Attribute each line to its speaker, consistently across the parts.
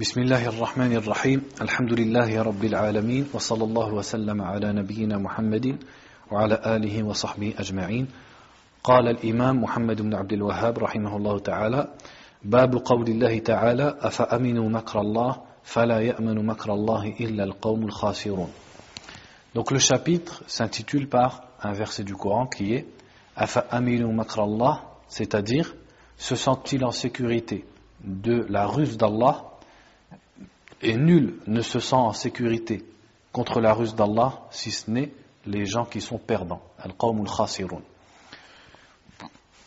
Speaker 1: بسم الله الرحمن الرحيم الحمد لله رب العالمين وصلى الله وسلم على نبينا محمد وعلى آله وصحبه أجمعين قال الإمام محمد بن عبد الوهاب رحمه الله تعالى باب قول الله تعالى أفأمنوا مكر الله فلا يأمن مكر الله إلا القوم الخاسرون Donc le chapitre s'intitule par un verset du Coran qui est Afa'aminu makrallah, c'est-à-dire se sent-il en sécurité de la ruse d'Allah et nul ne se sent en sécurité contre la ruse d'Allah si ce n'est les gens qui sont perdants. Al-Qawmul.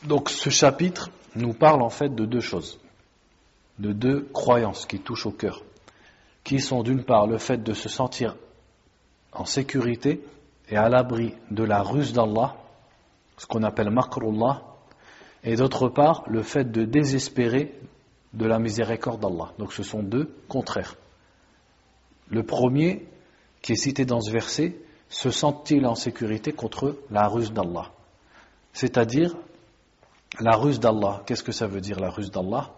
Speaker 1: Donc ce chapitre nous parle en fait de deux choses, de deux croyances qui touchent au cœur, qui sont d'une part le fait de se sentir en sécurité et à l'abri de la ruse d'Allah, ce qu'on appelle makrullah, et d'autre part le fait de désespérer de la miséricorde d'Allah. Donc ce sont deux contraires. Le premier, qui est cité dans ce verset, se sent-il en sécurité contre la ruse d'Allah? C'est-à-dire, la ruse d'Allah, qu'est-ce que ça veut dire la ruse d'Allah?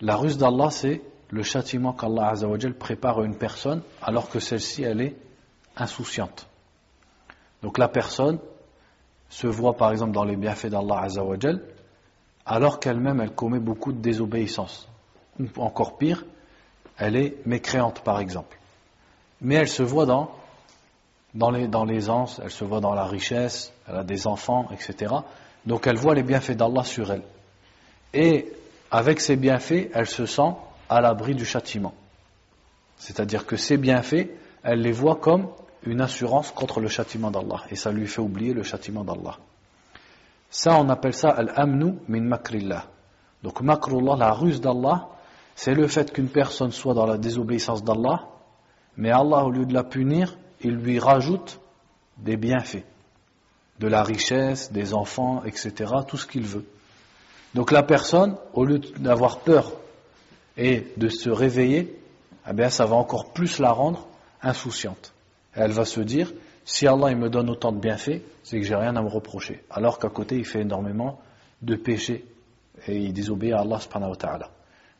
Speaker 1: La ruse d'Allah, c'est le châtiment qu'Allah prépare à une personne alors que celle-ci, elle est insouciante. Donc la personne se voit par exemple dans les bienfaits d'Allah alors qu'elle-même elle commet beaucoup de désobéissance. Ou encore pire, elle est mécréante par exemple. Mais elle se voit dans, dans, les, dans l'aisance, elle se voit dans la richesse, elle a des enfants, etc. Donc elle voit les bienfaits d'Allah sur elle. Et avec ces bienfaits, elle se sent à l'abri du châtiment. C'est-à-dire que ces bienfaits, elle les voit comme une assurance contre le châtiment d'Allah. Et ça lui fait oublier le châtiment d'Allah. Ça, on appelle ça al-amnu min makrillah. Donc makrullah, la ruse d'Allah, c'est le fait qu'une personne soit dans la désobéissance d'Allah, mais Allah, au lieu de la punir, il lui rajoute des bienfaits, de la richesse, des enfants, etc., tout ce qu'il veut. Donc la personne, au lieu d'avoir peur et de se réveiller, eh bien, ça va encore plus la rendre insouciante. elle va se dire, si Allah il me donne autant de bienfaits, c'est que j'ai rien à me reprocher. Alors qu'à côté, il fait énormément de péchés et il désobéit à Allah.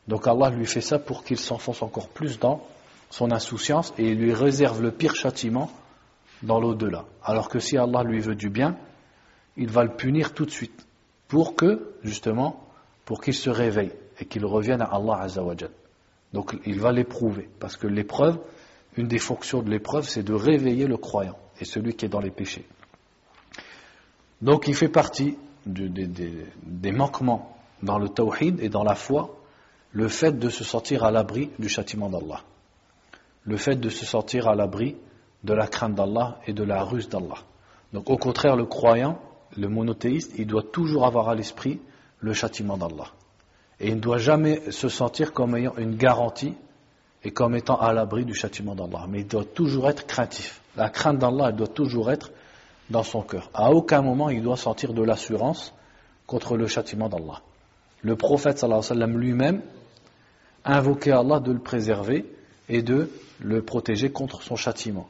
Speaker 1: Donc Allah lui fait ça pour qu'il s'enfonce encore plus dans son insouciance et il lui réserve le pire châtiment dans l'au-delà. Alors que si Allah lui veut du bien, il va le punir tout de suite pour que, justement, pour qu'il se réveille et qu'il revienne à Allah Azzawajal. Donc il va l'éprouver parce que l'épreuve, une des fonctions de l'épreuve, c'est de réveiller le croyant et celui qui est dans les péchés. Donc il fait partie des manquements dans le tawhid et dans la foi, le fait de se sentir à l'abri du châtiment d'Allah le fait de se sentir à l'abri de la crainte d'Allah et de la ruse d'Allah. Donc au contraire, le croyant, le monothéiste, il doit toujours avoir à l'esprit le châtiment d'Allah. Et il ne doit jamais se sentir comme ayant une garantie et comme étant à l'abri du châtiment d'Allah. Mais il doit toujours être craintif. La crainte d'Allah, elle doit toujours être dans son cœur. À aucun moment, il doit sentir de l'assurance contre le châtiment d'Allah. Le prophète sallallahu alayhi wa sallam lui-même invoquait Allah de le préserver et de le protéger contre son châtiment.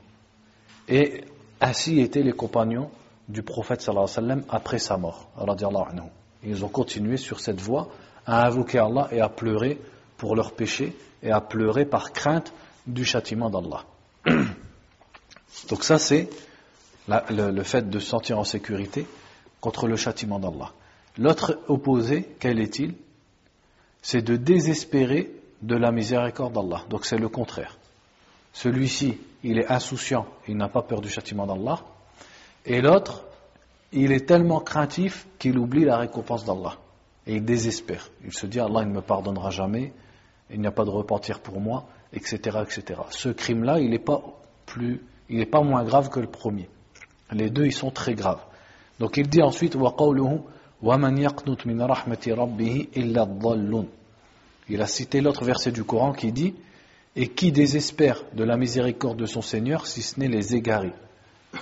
Speaker 1: Et ainsi étaient les compagnons du prophète alayhi après sa mort. Ils ont continué sur cette voie à invoquer Allah et à pleurer pour leurs péchés et à pleurer par crainte du châtiment d'Allah. Donc ça c'est le, le, fait de se sentir en sécurité contre le châtiment d'Allah. L'autre opposé, quel est-il? C'est de désespérer de la miséricorde d'Allah. Donc c'est le contraire. Celui-ci, il est insouciant, il n'a pas peur du châtiment d'Allah. Et l'autre, il est tellement craintif qu'il oublie la récompense d'Allah. Et il désespère. Il se dit, Allah ne me pardonnera jamais, il n'y a pas de repentir pour moi, etc. etc. Ce crime-là, il n'est pas, plus, il n'est pas moins grave que le premier. Les deux, ils sont très graves. Donc il dit ensuite, Il a cité l'autre verset du Coran qui dit, et qui désespère de la miséricorde de son Seigneur si ce n'est les égarés?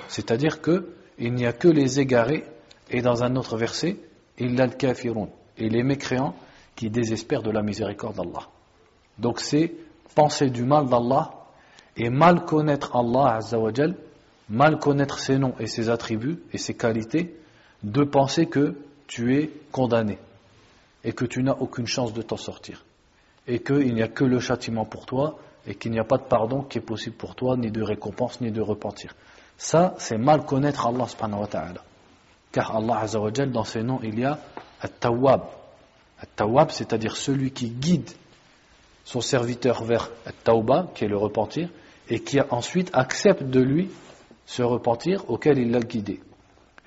Speaker 1: C'est-à-dire que il n'y a que les égarés, et dans un autre verset, il a le kafirun, et les mécréants qui désespèrent de la miséricorde d'Allah. Donc c'est penser du mal d'Allah et mal connaître Allah Azzawajal, mal connaître ses noms et ses attributs et ses qualités, de penser que tu es condamné et que tu n'as aucune chance de t'en sortir et qu'il n'y a que le châtiment pour toi et qu'il n'y a pas de pardon qui est possible pour toi, ni de récompense, ni de repentir. Ça, c'est mal connaître Allah subhanahu wa ta'ala. Car Allah azza wa dans ses noms, il y a At-Tawwab. At-Tawwab, c'est-à-dire celui qui guide son serviteur vers At-Tawba, qui est le repentir, et qui ensuite accepte de lui ce repentir auquel il l'a guidé.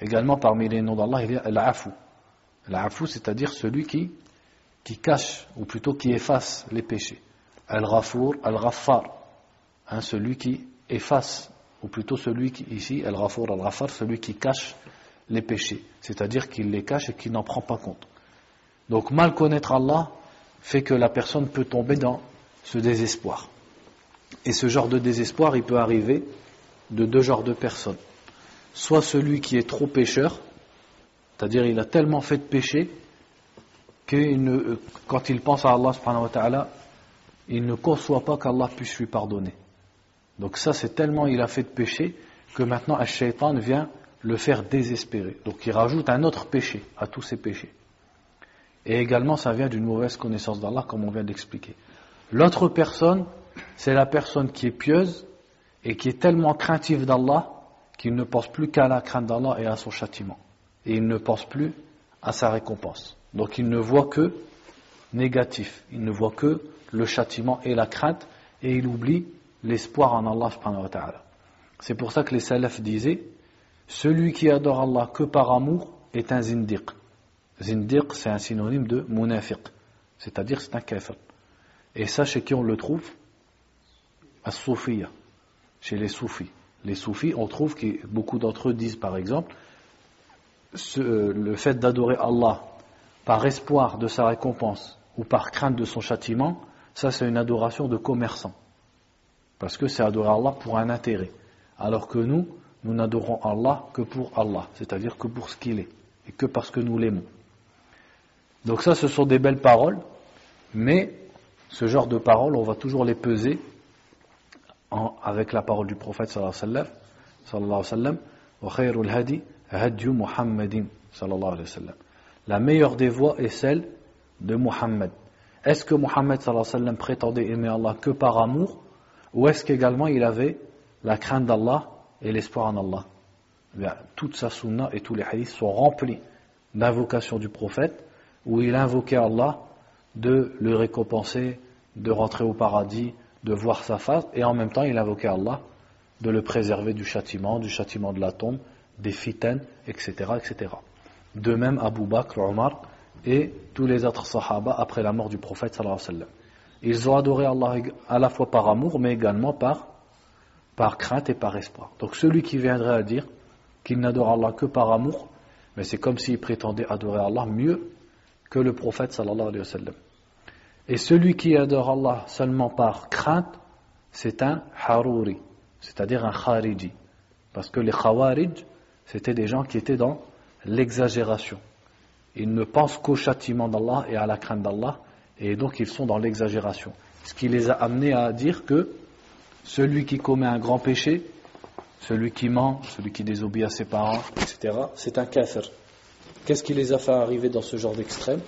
Speaker 1: Également, parmi les noms d'Allah, il y a Al-Afu. Al-Afu, c'est-à-dire celui qui, qui cache, ou plutôt qui efface les péchés. Al-Ghafour, Al-Ghaffar, hein, celui qui efface, ou plutôt celui qui, ici, Al-Ghafour, Al-Ghaffar, celui qui cache les péchés, c'est-à-dire qu'il les cache et qu'il n'en prend pas compte. Donc mal connaître Allah fait que la personne peut tomber dans ce désespoir. Et ce genre de désespoir, il peut arriver de deux genres de personnes. Soit celui qui est trop pécheur, c'est-à-dire il a tellement fait de péché que quand il pense à Allah subhanahu wa ta'ala, il ne conçoit pas qu'Allah puisse lui pardonner. Donc ça, c'est tellement il a fait de péché que maintenant, un shaitan vient le faire désespérer. Donc il rajoute un autre péché à tous ses péchés. Et également, ça vient d'une mauvaise connaissance d'Allah, comme on vient d'expliquer. L'autre personne, c'est la personne qui est pieuse et qui est tellement craintive d'Allah qu'il ne pense plus qu'à la crainte d'Allah et à son châtiment. Et il ne pense plus à sa récompense. Donc il ne voit que négatif. Il ne voit que le châtiment et la crainte et il oublie l'espoir en Allah C'est pour ça que les salafs disaient celui qui adore Allah que par amour est un zindiq. Zindiq, c'est un synonyme de munafiq, c'est-à-dire c'est un kafir. Et ça, chez qui on le trouve? À Soufia, chez les soufis. Les soufis, on trouve que beaucoup d'entre eux disent par exemple euh, le fait d'adorer Allah par espoir de sa récompense ou par crainte de son châtiment, ça c'est une adoration de commerçant. Parce que c'est adorer Allah pour un intérêt. Alors que nous, nous n'adorons Allah que pour Allah, c'est-à-dire que pour ce qu'il est, et que parce que nous l'aimons. Donc ça, ce sont des belles paroles, mais ce genre de paroles, on va toujours les peser avec la parole du prophète sallallahu alayhi wa sallam, La meilleure des voies est celle de Muhammad. Est-ce que Muhammad prétendait aimer Allah que par amour, ou est-ce qu'également il avait la crainte d'Allah et l'espoir en Allah? Eh Toute sa sunna et tous les hadiths sont remplis d'invocations du prophète où il invoquait Allah de le récompenser, de rentrer au paradis, de voir sa face, et en même temps il invoquait Allah de le préserver du châtiment, du châtiment de la tombe, des fitaines, etc. etc. De même Abu Bakr, Omar et tous les autres sahaba après la mort du prophète alayhi wa. Ils ont adoré Allah à la fois par amour, mais également par par crainte et par espoir. Donc celui qui viendrait à dire qu'il n'adore Allah que par amour, mais c'est comme s'il prétendait adorer Allah mieux que le prophète alayhi wa. Et celui qui adore Allah seulement par crainte, c'est un haruri, c'est-à-dire un khariji. Parce que les khawarij, c'était des gens qui étaient dans l'exagération. Ils ne pensent qu'au châtiment d'Allah et à la crainte d'Allah, et donc ils sont dans l'exagération. Ce qui les a amenés à dire que celui qui commet un grand péché, celui qui ment, celui qui désobéit à ses parents, etc., c'est un kafir. Qu'est-ce qui les a fait arriver dans ce genre d'extrême?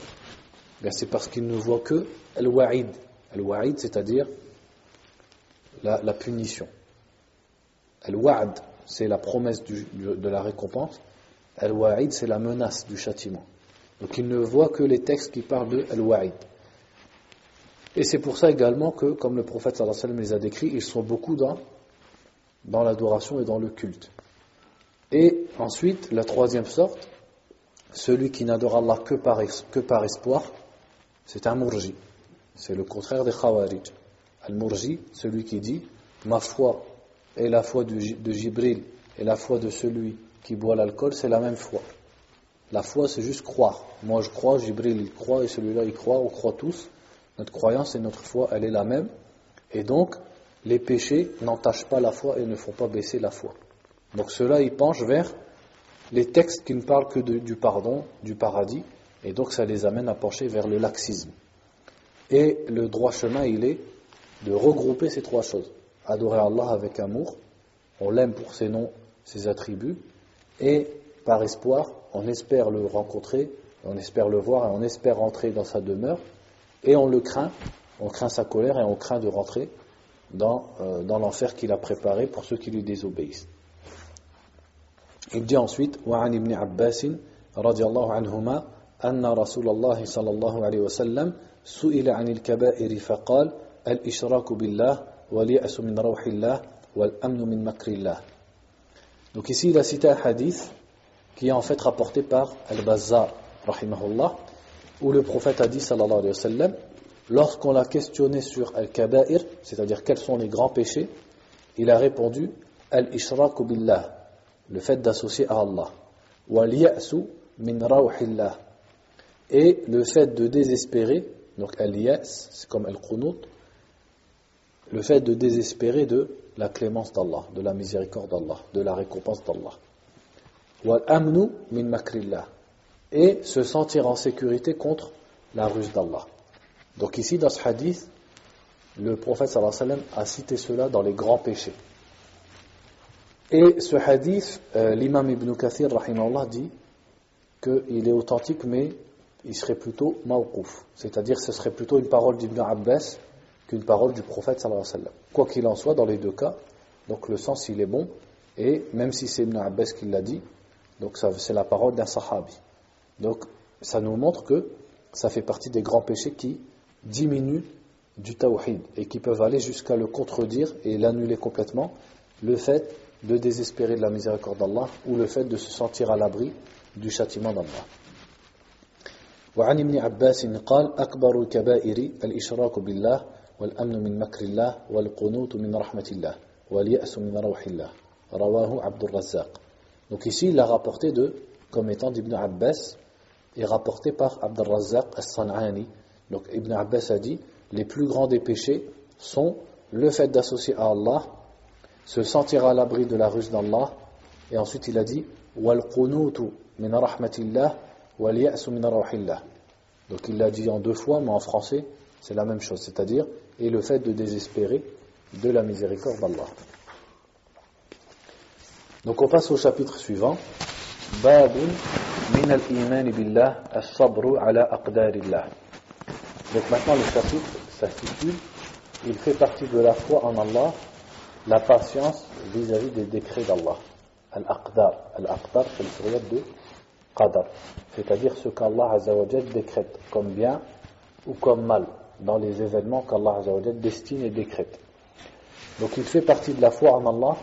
Speaker 1: Ben, C'est parce qu'ils ne voient que al-wa'id. Al-wa'id, c'est-à-dire la, punition. Al-wa'd, c'est la promesse de la récompense. Al-wa'id, c'est la menace du châtiment. Donc ils ne voient que les textes qui parlent de al-wa'id. Et c'est pour ça également que, comme le prophète sallallahu alayhi wa les a décrits, ils sont beaucoup dans, dans l'adoration et dans le culte. Et ensuite, la troisième sorte, celui qui n'adore Allah que par, que par espoir, c'est un murji. C'est le contraire des khawarij. Al-murji, celui qui dit, ma foi et la foi de, de Jibril et la foi de celui qui boit l'alcool, c'est la même foi. La foi, c'est juste croire. Moi, je crois, Jibril, il croit, et celui-là, il croit, on croit tous. Notre croyance et notre foi, elle est la même. Et donc, les péchés n'entachent pas la foi et ne font pas baisser la foi. Donc cela, il penche vers les textes qui ne parlent que du pardon, du paradis, et donc ça les amène à pencher vers le laxisme. Et le droit chemin, il est de regrouper ces trois choses. Adorer Allah avec amour, on l'aime pour ses noms, ses attributs, et par espoir, on espère le rencontrer, on espère le voir, et on espère entrer dans sa demeure, et on le craint on craint sa colère et on craint de rentrer dans, euh, dans l'enfer qu'il a préparé pour ceux qui lui désobéissent. Il dit ensuite وعن ابن عباس رضي الله عنهما أن رسول الله صلى الله عليه وسلم سئل عن الكبائر فقال الإشراك بالله واليأس من روح الله والأمن من مكر الله donc ici il a cité un hadith qui est en fait rapporté par Al-Bazzar rahimahullah où le prophète a dit sallallahu alayhi lorsqu'on l'a questionné sur Al-Kaba'ir c'est-à-dire quels sont les grands péchés il a répondu Al-Ishraku billah le fait d'associer à Allah. min Et le fait de désespérer, donc al-yas, c'est comme al-qunut, le fait de désespérer de la clémence d'Allah, de la miséricorde d'Allah, de la récompense d'Allah. Min. Et se sentir en sécurité contre la ruse d'Allah. Donc ici, dans ce hadith, le prophète sallallahu a cité cela dans les grands péchés. Et ce hadith, euh, l'imam Ibn Kathir, rahimahullah, dit qu'il est authentique, mais il serait plutôt mawqouf. C'est-à-dire ce serait plutôt une parole d'Ibn Abbas qu'une parole du prophète sallallahu alayhi wa sallam. Quoi qu'il en soit, dans les deux cas, donc le sens il est bon, et même si c'est Ibn Abbas qui l'a dit, donc c'est la parole d'un sahabi. Donc ça nous montre que ça fait partie des grands péchés qui diminuent du tawhid et qui peuvent aller jusqu'à le contredire et l'annuler complètement. Le fait de désespérer de la miséricorde d'Allah ou le fait de se sentir à l'abri du châtiment d'Allah. وعن ابن عباس قال أكبر الكبائر الإشراك بالله والأمن من مكر الله والقنوت من رحمة الله واليأس من روح الله رواه عبد الرزاق Donc ici, il a rapporté de, comme étant d'Ibn Abbas, et rapporté par Abd al-Razzaq al-San'ani. Donc Ibn Abbas a dit, les plus grands des péchés sont le fait d'associer à Allah se sentir à l'abri de la ruse d'Allah. Et ensuite il a dit min rahmatillah min Donc il l'a dit en deux fois, mais en français c'est la même chose, c'est-à-dire et le fait de désespérer de la miséricorde d'Allah. Donc on passe au chapitre suivant. Donc maintenant le chapitre s'intitule Il fait partie de la foi en Allah la patience vis-à-vis des décrets d'Allah. Al-Aqdar. Al-Aqdar, c'est le pluriel de Qadar. C'est-à-dire ce qu'Allah décrète comme bien ou comme mal dans les événements qu'Allah destine et décrète. Donc il fait partie de la foi en Allah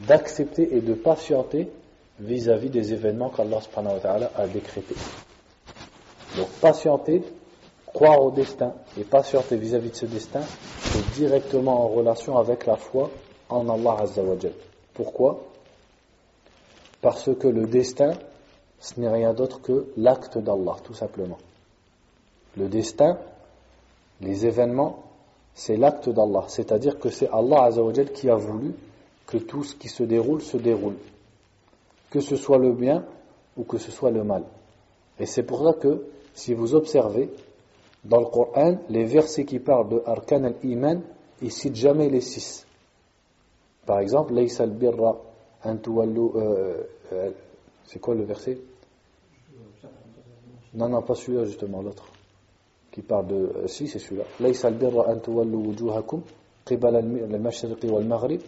Speaker 1: d'accepter et de patienter vis-à-vis des événements qu'Allah a décrétés. Donc patienter Croire au destin et patienter vis-à-vis de ce destin est directement en relation avec la foi en Allah Azzawajal. Pourquoi? Parce que le destin, ce n'est rien d'autre que l'acte d'Allah, tout simplement. Le destin, les événements, c'est l'acte d'Allah. C'est-à-dire que c'est Allah Azzawajal qui a voulu que tout ce qui se déroule se déroule. Que ce soit le bien ou que ce soit le mal. Et c'est pour ça que, si vous observez, dans le Coran, les versets qui parlent de Arkan al-Iman, ils citent jamais les six. Par exemple, Laysa al-birra euh, euh, c'est quoi le verset? Non, non, pas celui-là justement, l'autre Qui parle de. Euh, si, c'est celui-là. Laysa al-birra an tuwallu wujuhakum qibala al-mashriqi wal-maghrib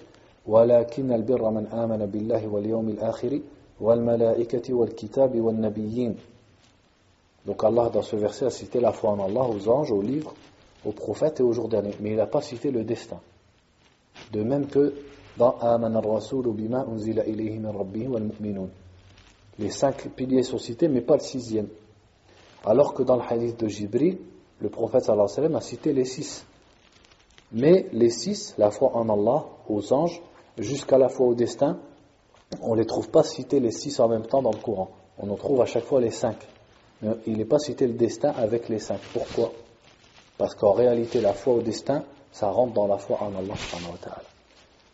Speaker 1: ولكن البر من آمن بالله واليوم الآخر والملائكة والكتاب والنبيين donc Allah, dans ce verset, a cité la foi en Allah, aux anges, aux livres, aux prophètes et aux jours derniers. Mais il n'a pas cité le destin. De même que dans Aman al-Rasul bima unzila ilayhi min rabbih wal mu'minun. Les cinq piliers sont cités, mais pas le sixième. Alors que dans le hadith de Jibril, le prophète a cité les six. Mais les six, la foi en Allah, aux anges, jusqu'à la foi au destin, on ne les trouve pas cités les six en même temps dans le Coran. On en trouve à chaque fois les cinq il n'est pas cité le destin avec les cinq. Pourquoi? Parce qu'en réalité, la foi au destin, ça rentre dans la foi en Allah.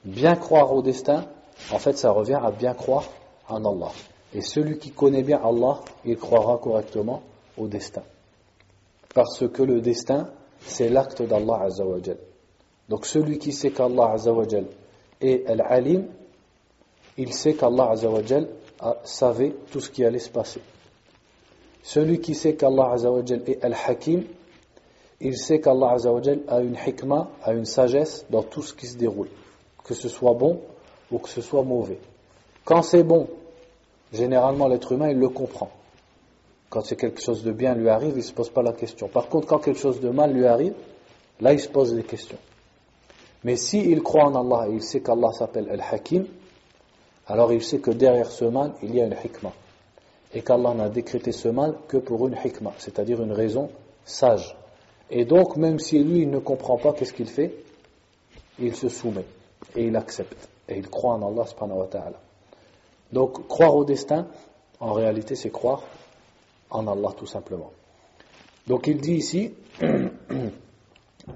Speaker 1: Bien croire au destin, en fait, ça revient à bien croire en Allah. Et celui qui connaît bien Allah, il croira correctement au destin. Parce que le destin, c'est l'acte d'Allah Azzawajal. Donc celui qui sait qu'Allah Azzawajal est Al-Alim, il sait qu'Allah Azzawajal savait tout ce qui allait se passer. Celui qui sait qu'Allah est Al-Hakim, il sait qu'Allah a une hikmah, a une sagesse dans tout ce qui se déroule, que ce soit bon ou que ce soit mauvais. Quand c'est bon, généralement l'être humain il le comprend. Quand c'est quelque chose de bien lui arrive, il ne se pose pas la question. Par contre, quand quelque chose de mal lui arrive, là il se pose des questions. Mais s'il croit en Allah et il sait qu'Allah s'appelle Al-Hakim, alors il sait que derrière ce mal, il y a une hikmah. Et qu'Allah n'a décrété ce mal que pour une hikmah, c'est-à-dire une raison sage. Et donc, même si lui, il ne comprend pas, qu'est-ce qu'il fait Il se soumet et il accepte. Et il croit en Allah. Donc, croire au destin, en réalité, c'est croire en Allah tout simplement. Donc il dit ici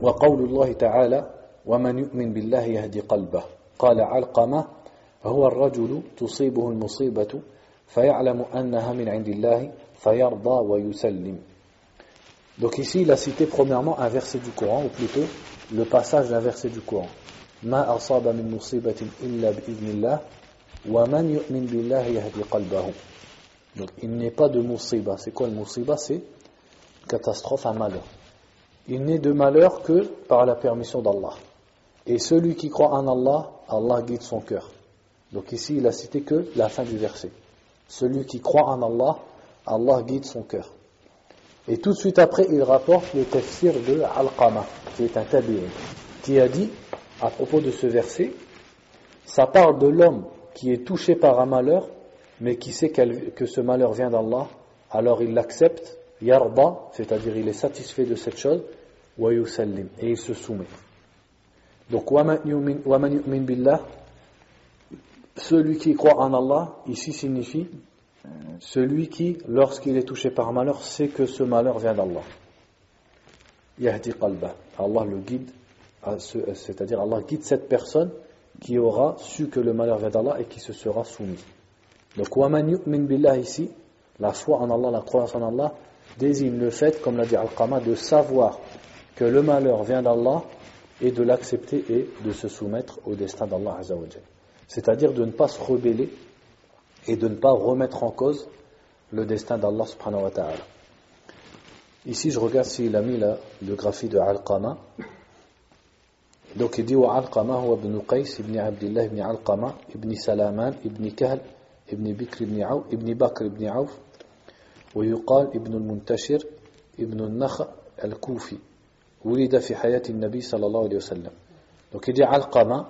Speaker 1: وقول الله تعالى ومن يؤمن بالله يهدي قلبه قال علقمة هو الرجل تصيبه المصيبة فيعلم أنها من عند الله فيرضى ويسلم Donc ici, il a cité premièrement un verset du Coran, ou plutôt le passage d'un verset du Coran. ما أصاب من مصيبة إلا بإذن الله ومن يؤمن بالله يهدي قلبه Donc il n'est pas de musiba. C'est quoi le musiba? C'est catastrophe, un malheur. Il n'est de malheur que par la permission d'Allah. Et celui qui croit en Allah, Allah guide son cœur. Donc ici, il a cité que la fin du verset. Celui qui croit en Allah, Allah guide son cœur. Et tout de suite après, il rapporte le tafsir de Al-Qama, qui est un tabi'in, qui a dit, à propos de ce verset, ça parle de l'homme qui est touché par un malheur, mais qui sait que ce malheur vient d'Allah, alors il l'accepte, yarba, c'est-à-dire il est satisfait de cette chose, wa yusallim, et il se soumet. Donc, waman yu'min billah, celui qui croit en Allah, ici signifie celui qui, lorsqu'il est touché par malheur, sait que ce malheur vient d'Allah. Yahdi qalba. Allah le guide, c'est-à-dire Allah guide cette personne qui aura su que le malheur vient d'Allah et qui se sera soumis. Donc, waman yu'min billah ici, la foi en Allah, la croyance en Allah, désigne le fait, comme l'a dit Al-Qama, de savoir que le malheur vient d'Allah et de l'accepter et de se soumettre au destin d'Allah C'est-à-dire de ne pas se rebeller et de ne pas remettre en cause le destin d'Allah subhanahu wa ta'ala. Ici, je regarde s'il a mis la, le graphie de Al-Qama. Donc il dit Al-Qama ibn Qais ibn Abdullah ibn Al-Qama ibn Salaman ibn Kahl ibn Bikr ibn Auf ibn Bakr ibn Auf ويقال ابن المنتشر ابن النخع الكوفي ولد في حياة النبي صلى الله عليه وسلم donc il dit Al-Qama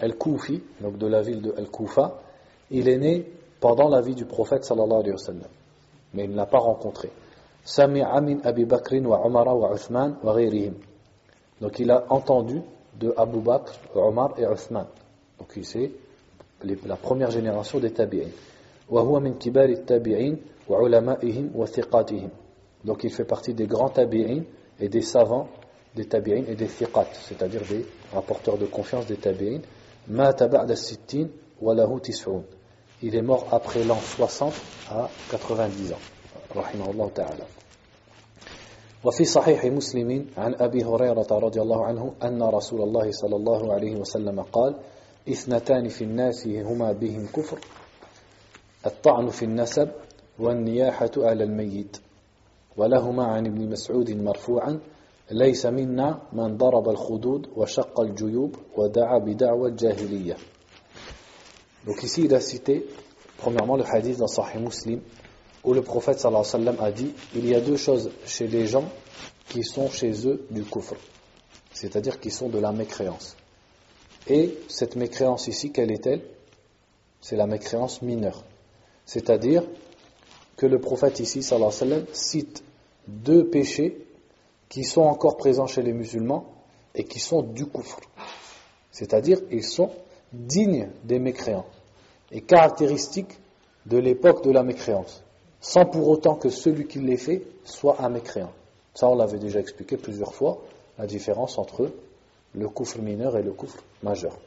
Speaker 1: Al-Koufi donc de la ville de Al-Koufa il est né pendant la vie du prophète sallallahu alayhi wa sallam. Mais il ne l'a pas rencontré. Sami'a min Abi Bakrin wa Umara wa Uthman wa ghayrihim. Donc il a entendu de Abu Bakr, Omar et Uthman. Donc il c'est la première génération des tabi'in. Kibar tabi'in wa ulama'ihim wa thiqatihim. Donc il fait partie des grands tabi'in et des savants des tabi'in et des thiqat, c'est-à-dire des rapporteurs de confiance des tabi'in. Taba'da sittin wa lahu tis'un. il est mort après l'an 60 à 90 ans رحمه الله تعالى وفي صحيح مسلم عن أبي هريرة رضي الله عنه أن رسول الله صلى الله عليه وسلم قال اثنتان في الناس هما بهم كفر الطعن في النسب والنياحة على الميت ولهما عن ابن مسعود مرفوعا ليس منا من ضرب الخدود وشق الجيوب ودعا بدعوى الجاهليه Donc ici, il a cité, premièrement, le hadith dans Sahih Muslim, où le prophète sallallahu alayhi wa sallam a dit il y a deux choses chez les gens qui sont chez eux du kufr, c'est-à-dire qui sont de la mécréance. Et cette mécréance ici, quelle est-elle? C'est la mécréance mineure. C'est-à-dire que le prophète ici, sallallahu alayhi cite deux péchés qui sont encore présents chez les musulmans et qui sont du kufr. C'est-à-dire, ils sont dignes des mécréants et caractéristique de l'époque de la mécréance, sans pour autant que celui qui les fait soit un mécréant. Ça, on l'avait déjà expliqué plusieurs fois, la différence entre le coufre mineur et le coufre majeur.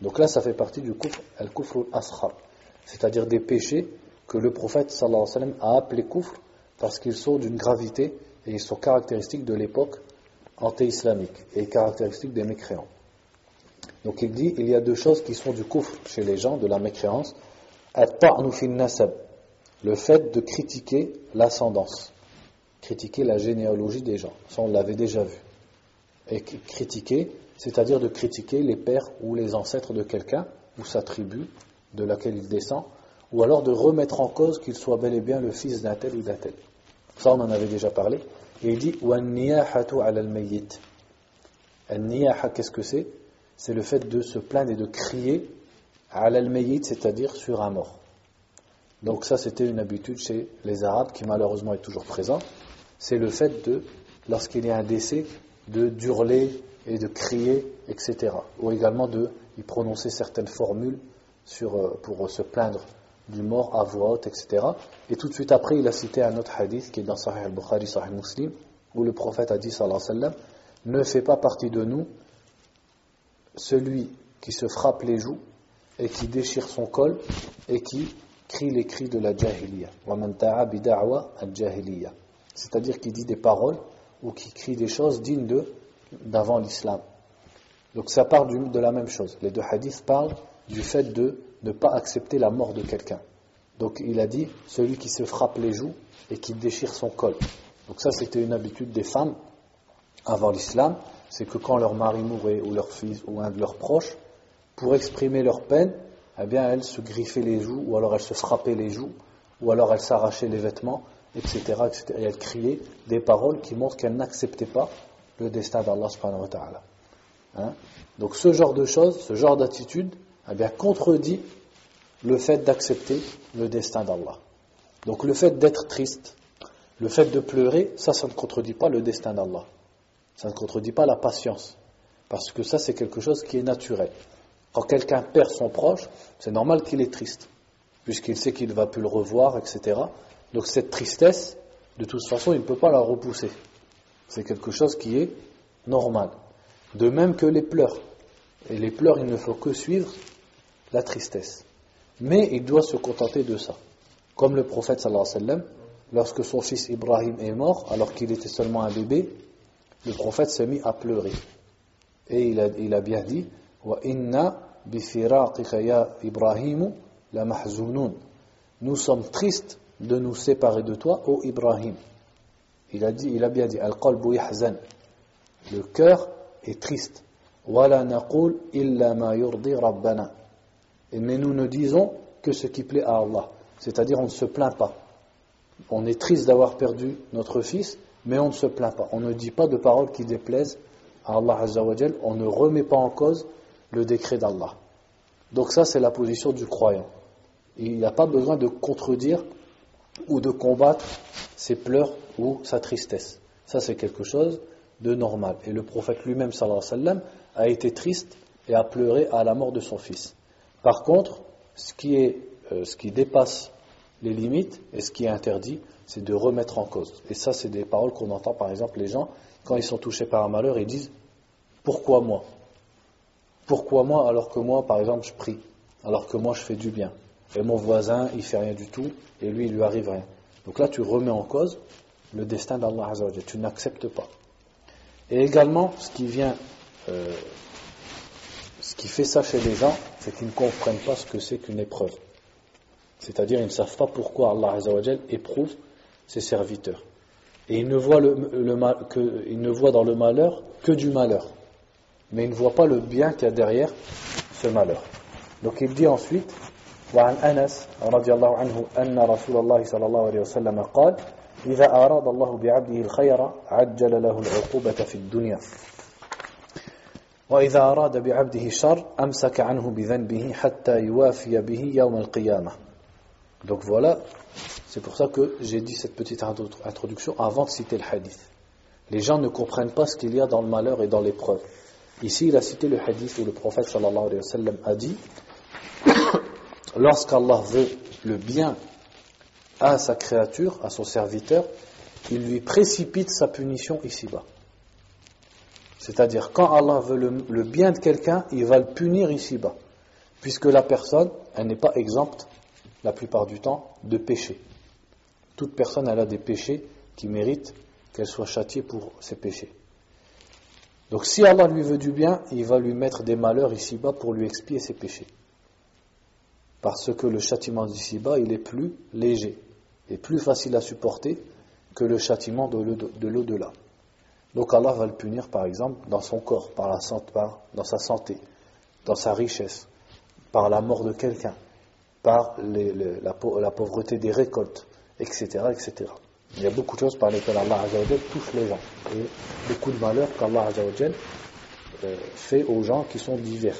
Speaker 1: Donc là, ça fait partie du coufre, al coufre al-askhar, c'est-à-dire des péchés que le prophète sallallahu alayhi a appelé coufre parce qu'ils sont d'une gravité et ils sont caractéristiques de l'époque anté-islamique et caractéristiques des mécréants. Donc il dit, il y a deux choses qui sont du coufre chez les gens, de la mécréance. Le fait de critiquer l'ascendance. critiquer la généalogie des gens. Ça, on l'avait déjà vu. Et critiquer, c'est-à-dire de critiquer les pères ou les ancêtres de quelqu'un, ou sa tribu de laquelle il descend, ou alors de remettre en cause qu'il soit bel et bien le fils d'un tel ou d'un tel. Ça, on en avait déjà parlé. Et il dit qu'est-ce que c'est? C'est le fait de se plaindre et de crier al c'est-à-dire sur un mort. Donc ça, c'était une habitude chez les Arabes qui malheureusement est toujours présente. C'est le fait de, lorsqu'il y a un décès, de d'hurler et de crier, etc. Ou également de y prononcer certaines formules sur, euh, pour se plaindre du mort à voix haute, etc. Et tout de suite après, il a cité un autre hadith qui est dans Sahih al-Bukhari, Sahih Muslim, où le prophète a dit, ne fait pas partie de nous celui qui se frappe les joues et qui déchire son col et qui crie les cris de la jahiliya. C'est-à-dire qui dit des paroles ou qui crie des choses dignes d'avant l'islam. Donc ça parle de la même chose. Les deux hadiths parlent du fait de ne pas accepter la mort de quelqu'un. Donc il a dit celui qui se frappe les joues et qui déchire son col. Donc ça c'était une habitude des femmes avant l'islam, c'est que quand leur mari mourait ou leur fils ou un de leurs proches, pour exprimer leur peine, eh bien elles se griffaient les joues ou alors elles se frappaient les joues ou alors elles s'arrachaient les vêtements, etc., etc. Et elles criaient des paroles qui montrent qu'elles n'acceptaient pas le destin d'Allah. Hein? Donc ce genre de choses, ce genre d'attitude, eh bien, contredit le fait d'accepter le destin d'Allah. Donc le fait d'être triste, le fait de pleurer, ça, ça ne contredit pas le destin d'Allah. Ça ne contredit pas la patience. Parce que ça, c'est quelque chose qui est naturel. Quand quelqu'un perd son proche, c'est normal qu'il est triste, puisqu'il sait qu'il ne va plus le revoir, etc. Donc cette tristesse, de toute façon, il ne peut pas la repousser. C'est quelque chose qui est normal. De même que les pleurs. Et les pleurs, il ne faut que suivre la tristesse. Mais il doit se contenter de ça. Comme le prophète sallallahu alayhi wa sallam, lorsque son fils Ibrahim est mort, alors qu'il était seulement un bébé, le prophète s'est mis à pleurer. Et il a, bien dit Wa inna ya Ibrahim la. Nous sommes tristes de nous séparer de toi, ô Ibrahim. Il a, dit, il a bien dit Al-qalbu. Le cœur est triste. Wala naqul illa ma yurdi rabbana. Mais nous ne disons que ce qui plaît à Allah. C'est-à-dire, on ne se plaint pas. On est triste d'avoir perdu notre fils, mais on ne se plaint pas. On ne dit pas de paroles qui déplaisent à Allah. On ne remet pas en cause le décret d'Allah. Donc ça, c'est la position du croyant. Il n'a pas besoin de contredire ou de combattre ses pleurs ou sa tristesse. Ça, c'est quelque chose de normal. Et le prophète lui-même, sallallahu alayhi wa a été triste et a pleuré à la mort de son fils. Par contre, ce qui, euh, ce qui dépasse les limites et ce qui est interdit, c'est de remettre en cause. Et ça, c'est des paroles qu'on entend par exemple les gens, quand ils sont touchés par un malheur, ils disent Pourquoi moi? Pourquoi moi alors que moi, par exemple, je prie Alors que moi, je fais du bien? Et mon voisin, il fait rien du tout, et lui, il lui arrive rien. Donc là, tu remets en cause le destin d'Allah Tu n'acceptes pas. Et également, ce qui vient euh, ce qui fait ça chez les gens, c'est qu'ils ne comprennent pas ce que c'est qu'une épreuve. C'est-à-dire, ils ne savent pas pourquoi Allah Azzawajal éprouve ses serviteurs. Et ils ne, voient le, ils ne voient dans le malheur que du malheur. Mais ils ne voient pas le bien qu'il y a derrière ce malheur. Donc il dit ensuite, وعن أنس رضي الله عنه أن رسول الله صلى الله عليه وسلم قال إذا أراد الله بعبده الخير عجل له العقوبة في الدنيا donc voilà, c'est pour ça que j'ai dit cette petite introduction avant de citer le hadith. Les gens ne comprennent pas ce qu'il y a dans le malheur et dans l'épreuve. Ici, il a cité le hadith où le prophète sallallahu alayhi wa sallam a dit Lorsqu'Allah veut le bien à sa créature, à son serviteur, il lui précipite sa punition ici-bas. C'est-à-dire, quand Allah veut le, bien de quelqu'un, il va le punir ici-bas. Puisque la personne, elle n'est pas exempte, la plupart du temps, de péché. Toute personne, elle a des péchés qui méritent qu'elle soit châtiée pour ses péchés. Donc si Allah lui veut du bien, il va lui mettre des malheurs ici-bas pour lui expier ses péchés. Parce que le châtiment d'ici-bas, il est plus léger, et plus facile à supporter que le châtiment de l'au-delà. Donc Allah va le punir par exemple dans son corps, par la santé, dans sa santé, dans sa richesse, par la mort de quelqu'un, par la, pauvreté des récoltes, etc., etc. Il y a beaucoup de choses par lesquelles Allah touche les gens. Et beaucoup de malheurs qu'Allah euh, fait aux gens qui sont divers.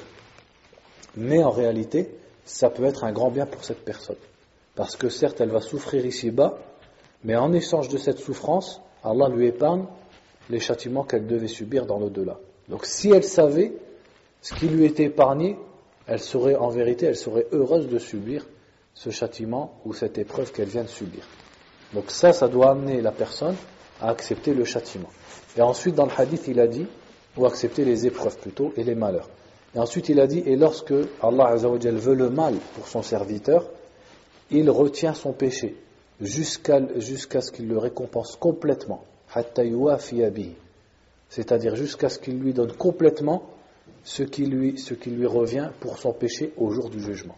Speaker 1: Mais en réalité, ça peut être un grand bien pour cette personne. Parce que certes, elle va souffrir ici-bas, mais en échange de cette souffrance, Allah lui épargne les châtiments qu'elle devait subir dans l'au-delà. Donc si elle savait ce qui lui était épargné, elle serait en vérité, elle serait heureuse de subir ce châtiment ou cette épreuve qu'elle vient de subir. Donc ça, ça doit amener la personne à accepter le châtiment. Et ensuite, dans le hadith, il a dit, ou accepter les épreuves plutôt, et les malheurs. Et ensuite, il a dit, et lorsque Allah veut le mal pour son serviteur, il retient son péché jusqu'à ce qu'il le récompense complètement. C'est-à-dire jusqu'à ce qu'il lui donne complètement ce qui, lui, ce qui lui revient pour son péché au jour du jugement.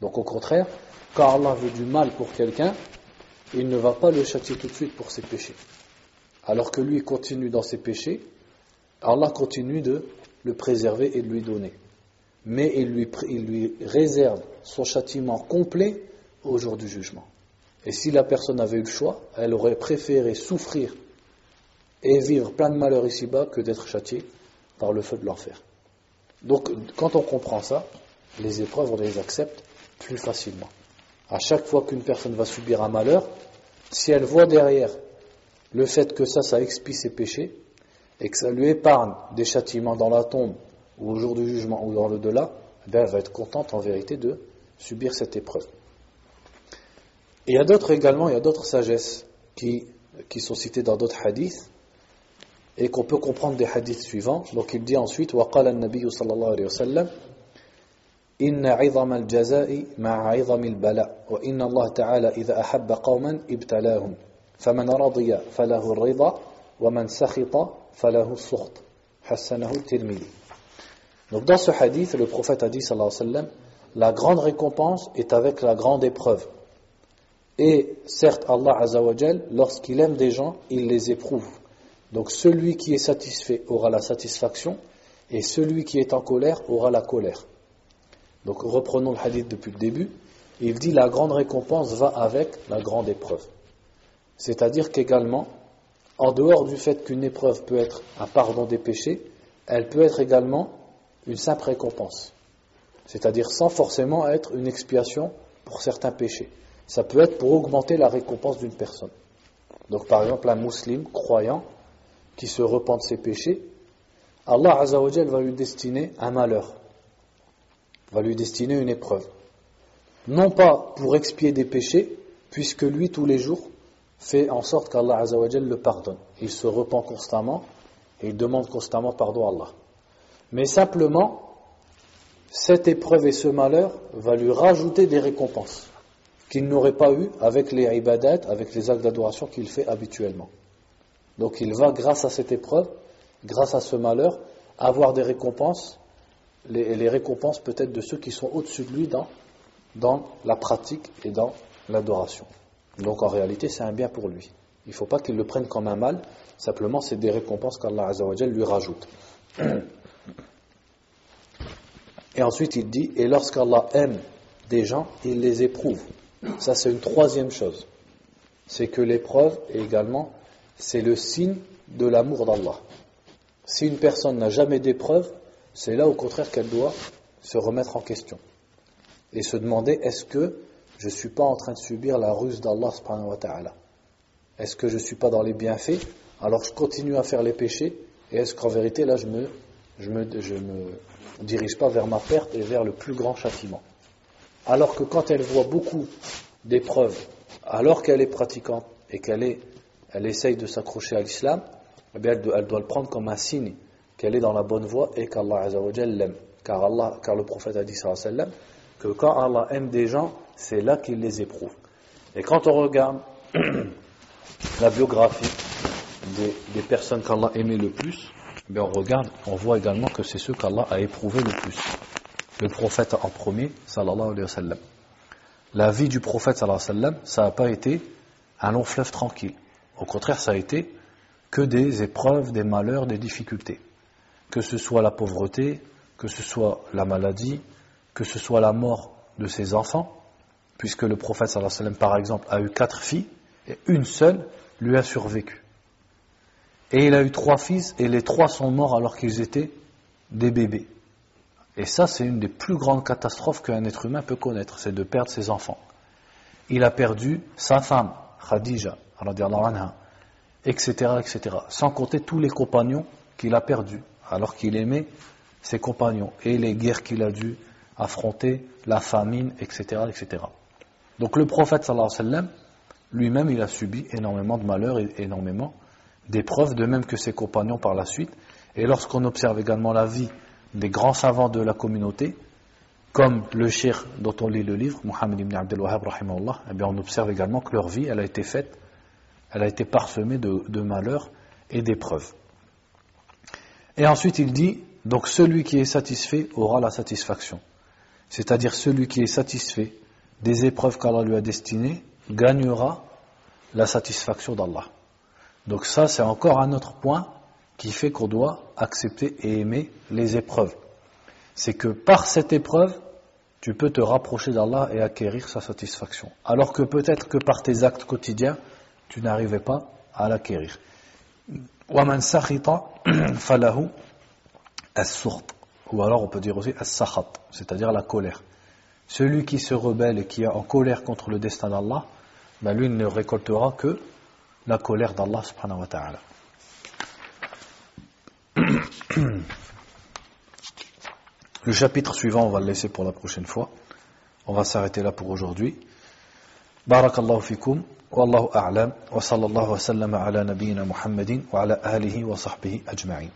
Speaker 1: Donc au contraire, quand Allah veut du mal pour quelqu'un, il ne va pas le châtier tout de suite pour ses péchés. Alors que lui continue dans ses péchés, Allah continue de le préserver et de lui donner. Mais il lui, il lui réserve son châtiment complet au jour du jugement. Et si la personne avait eu le choix, elle aurait préféré souffrir et vivre plein de malheurs ici-bas que d'être châtiée par le feu de l'enfer. Donc, quand on comprend ça, les épreuves, on les accepte plus facilement. À chaque fois qu'une personne va subir un malheur, si elle voit derrière le fait que ça, ça expie ses péchés, et que ça lui épargne des châtiments dans la tombe, ou au jour du jugement, ou dans le delà, eh elle va être contente en vérité de subir cette épreuve. Et il y a d'autres également, il y a d'autres sagesses qui, qui sont citées dans d'autres hadiths, et qu'on peut comprendre des hadiths suivants. Donc il dit ensuite, وقال النبي صلى الله عليه وسلم إن عظم الجزاء مع عظم البلاء وإن الله تعالى إذا أحب قوما ابتلاهم فمن رضي فله الرضا ومن سخط donc dans ce hadith, le prophète a dit alayhi wa la grande récompense est avec la grande épreuve. Et certes, Allah Azzawajal, lorsqu'il aime des gens, il les éprouve. Donc celui qui est satisfait aura la satisfaction, et celui qui est en colère aura la colère. Donc reprenons le hadith depuis le début. Il dit la grande récompense va avec la grande épreuve. C'est-à-dire qu'également, en dehors du fait qu'une épreuve peut être un pardon des péchés, elle peut être également une simple récompense. C'est-à-dire sans forcément être une expiation pour certains péchés. Ça peut être pour augmenter la récompense d'une personne. Donc par exemple, un musulman croyant qui se repent de ses péchés, Allah Azzawajal va lui destiner un malheur, va lui destiner une épreuve. Non pas pour expier des péchés, puisque lui tous les jours fait en sorte qu'Allah Azzawajal le pardonne. Il se repent constamment et il demande constamment pardon à Allah. Mais simplement, cette épreuve et ce malheur va lui rajouter des récompenses qu'il n'aurait pas eu avec les ibadat, avec les actes d'adoration qu'il fait habituellement. Donc il va, grâce à cette épreuve, grâce à ce malheur, avoir des récompenses, les, les récompenses peut-être de ceux qui sont au-dessus de lui dans, dans la pratique et dans l'adoration. Donc en réalité, c'est un bien pour lui. Il ne faut pas qu'il le prenne comme un mal, simplement c'est des récompenses qu'Allah lui rajoute. Et ensuite il dit, et lorsqu'Allah aime des gens, il les éprouve. Ça c'est une troisième chose. C'est que l'épreuve est également c'est le signe de l'amour d'Allah. Si une personne n'a jamais d'épreuve, c'est là au contraire qu'elle doit se remettre en question et se demander est-ce que je ne suis pas en train de subir la ruse d'Allah Est-ce que je ne suis pas dans les bienfaits? Alors je continue à faire les péchés et est-ce qu'en vérité là je me, je me, je me dirige pas vers ma perte et vers le plus grand châtiment? Alors que quand elle voit beaucoup d'épreuves, alors qu'elle est pratiquante et qu'elle elle essaye de s'accrocher à l'islam, eh elle doit, le prendre comme un signe qu'elle est dans la bonne voie et qu'Allah l'aime. Car, Allah, car le prophète a dit sallam, que quand Allah aime des gens, c'est là qu'il les éprouve. Et quand on regarde la biographie des, personnes qu'Allah aimait le plus, bien on regarde, on voit également que c'est ceux qu'Allah a éprouvés le plus. Le prophète en premier, sallallahu alayhi wa sallam. La vie du prophète sallallahu alayhi wa ça n'a pas été un long fleuve tranquille. Au contraire, ça a été que des épreuves, des malheurs, des difficultés. Que ce soit la pauvreté, que ce soit la maladie, que ce soit la mort de ses enfants, puisque le prophète sallallahu alayhi wa sallam, par exemple, a eu quatre filles, et une seule lui a survécu. Et il a eu trois fils, et les trois sont morts alors qu'ils étaient des bébés. Et ça, c'est une des plus grandes catastrophes qu'un être humain peut connaître, c'est de perdre ses enfants. Il a perdu sa femme, Khadija, anha, etc., etc. Sans compter tous les compagnons qu'il a perdus, alors qu'il aimait ses compagnons, et les guerres qu'il a dû affronter, la famine, etc., etc. Donc le prophète, sallallahu lui-même, il a subi énormément de malheurs et énormément d'épreuves, de même que ses compagnons par la suite. Et lorsqu'on observe également la vie des grands savants de la communauté, comme le shir dont on lit le livre, Muhammad ibn Abdel Wahhab, eh bien on observe également que leur vie, elle a été faite, elle a été parsemée de, de malheurs et d'épreuves. Et ensuite il dit, donc celui qui est satisfait aura la satisfaction. C'est-à-dire celui qui est satisfait des épreuves qu'Allah lui a destinées, gagnera la satisfaction d'Allah. Donc ça, c'est encore un autre point qui fait qu'on doit accepter et aimer les épreuves. C'est que par cette épreuve, tu peux te rapprocher d'Allah et acquérir sa satisfaction. Alors que peut-être que par tes actes quotidiens, tu n'arrivais pas à l'acquérir. Ou alors on peut dire aussi c'est-à-dire la colère. Celui qui se rebelle et qui est en colère contre le destin d'Allah, ben lui ne récoltera que la colère d'Allah subhanahu wa ta'ala. Le chapitre suivant, on va le laisser pour la prochaine fois. On va s'arrêter là pour aujourd'hui. Barakallahu fikum, wallahu a'lam, wa sallallahu wa ala nabiyyina Muhammadin wa ala alihi wa sahbihi ajma'in.